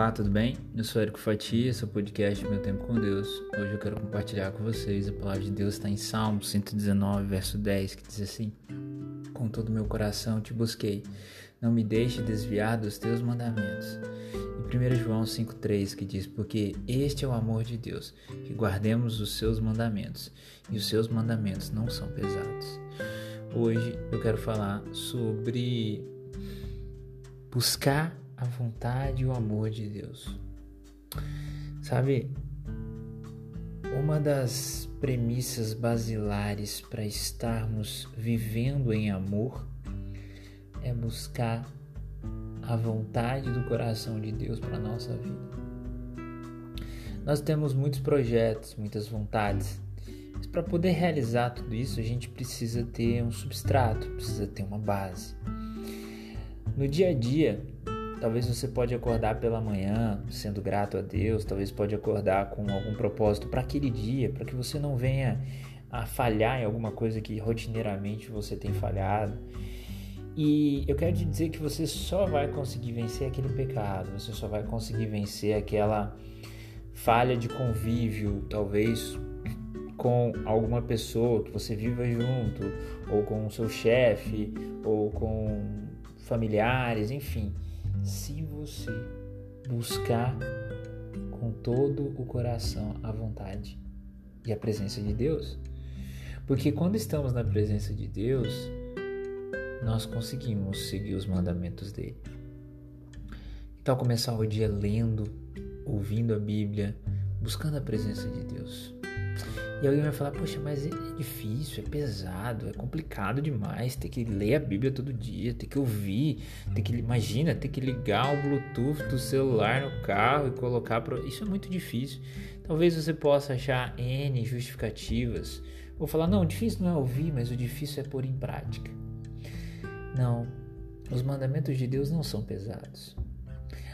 Olá, tudo bem? Eu sou Érico Fatia, é o podcast Meu Tempo com Deus. Hoje eu quero compartilhar com vocês a palavra de Deus está em Salmo 119, verso 10, que diz assim: Com todo meu coração te busquei, não me deixe desviar dos teus mandamentos. E 1 João 5,3 que diz: Porque este é o amor de Deus, que guardemos os seus mandamentos, e os seus mandamentos não são pesados. Hoje eu quero falar sobre buscar a vontade e o amor de Deus. Sabe, uma das premissas basilares para estarmos vivendo em amor é buscar a vontade do coração de Deus para nossa vida. Nós temos muitos projetos, muitas vontades, mas para poder realizar tudo isso a gente precisa ter um substrato, precisa ter uma base. No dia a dia, Talvez você pode acordar pela manhã sendo grato a Deus, talvez pode acordar com algum propósito para aquele dia, para que você não venha a falhar em alguma coisa que rotineiramente você tem falhado. E eu quero te dizer que você só vai conseguir vencer aquele pecado, você só vai conseguir vencer aquela falha de convívio, talvez com alguma pessoa que você viva junto, ou com o seu chefe, ou com familiares, enfim se você buscar com todo o coração a vontade e a presença de Deus. Porque quando estamos na presença de Deus, nós conseguimos seguir os mandamentos dele. Então, começar o dia lendo, ouvindo a Bíblia, buscando a presença de Deus. E alguém vai falar, poxa, mas é difícil, é pesado, é complicado demais ter que ler a Bíblia todo dia, ter que ouvir, ter que imagina, ter que ligar o Bluetooth do celular no carro e colocar isso é muito difícil. Talvez você possa achar N justificativas ou falar, não, o difícil não é ouvir, mas o difícil é pôr em prática. Não, os mandamentos de Deus não são pesados.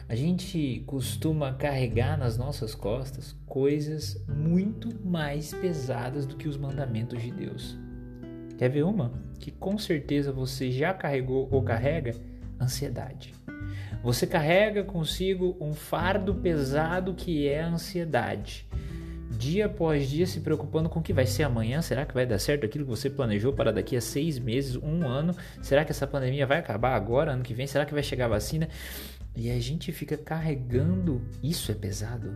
A gente costuma carregar nas nossas costas coisas muito mais pesadas do que os mandamentos de Deus. Quer ver uma? Que com certeza você já carregou ou carrega? Ansiedade. Você carrega consigo um fardo pesado que é a ansiedade. Dia após dia se preocupando com o que vai ser amanhã. Será que vai dar certo aquilo que você planejou para daqui a seis meses, um ano? Será que essa pandemia vai acabar agora, ano que vem? Será que vai chegar a vacina? E a gente fica carregando, isso é pesado.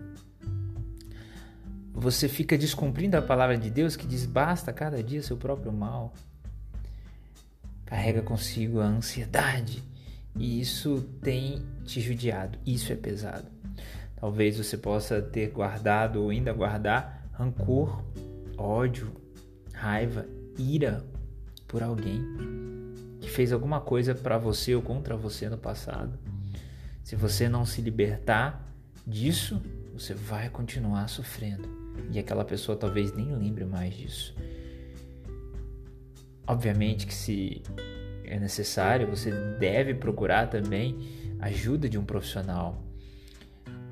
Você fica descumprindo a palavra de Deus que diz: basta cada dia seu próprio mal. Carrega consigo a ansiedade e isso tem te judiado. Isso é pesado. Talvez você possa ter guardado ou ainda guardar rancor, ódio, raiva, ira por alguém que fez alguma coisa para você ou contra você no passado. Se você não se libertar disso, você vai continuar sofrendo. E aquela pessoa talvez nem lembre mais disso. Obviamente que se é necessário, você deve procurar também ajuda de um profissional.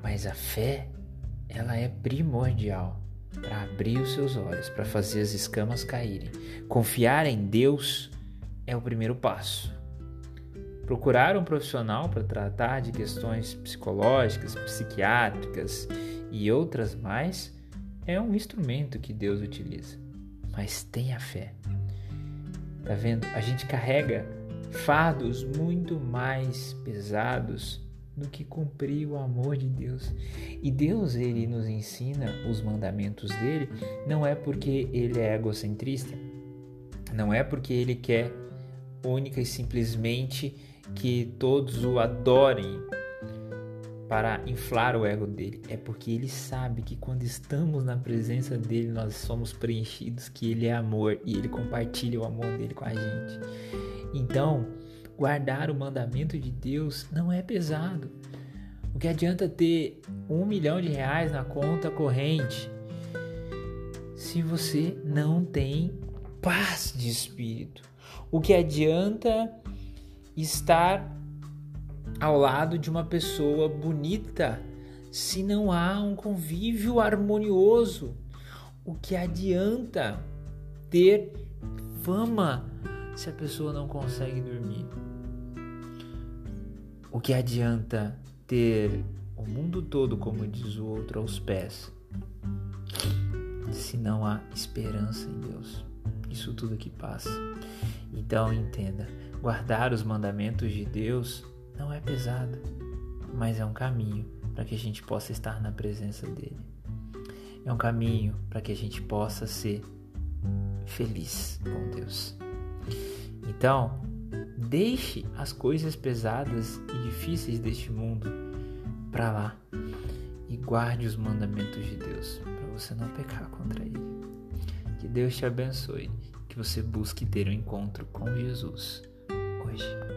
Mas a fé, ela é primordial para abrir os seus olhos, para fazer as escamas caírem. Confiar em Deus é o primeiro passo. Procurar um profissional para tratar de questões psicológicas, psiquiátricas e outras mais é um instrumento que Deus utiliza. Mas tenha fé. Tá vendo? A gente carrega fardos muito mais pesados do que cumprir o amor de Deus. E Deus ele nos ensina os mandamentos dele não é porque ele é egocentrista, não é porque ele quer única e simplesmente que todos o adorem para inflar o ego dele. É porque ele sabe que quando estamos na presença dele, nós somos preenchidos, que ele é amor e ele compartilha o amor dele com a gente. Então, guardar o mandamento de Deus não é pesado. O que adianta ter um milhão de reais na conta corrente se você não tem paz de espírito? O que adianta estar ao lado de uma pessoa bonita se não há um convívio harmonioso? O que adianta ter fama se a pessoa não consegue dormir? O que adianta ter o mundo todo, como diz o outro, aos pés, se não há esperança em Deus. Isso tudo que passa. Então entenda, guardar os mandamentos de Deus não é pesado, mas é um caminho para que a gente possa estar na presença dele. É um caminho para que a gente possa ser feliz com Deus. Então, deixe as coisas pesadas e difíceis deste mundo para lá e guarde os mandamentos de Deus para você não pecar contra ele. Que Deus te abençoe, que você busque ter um encontro com Jesus hoje.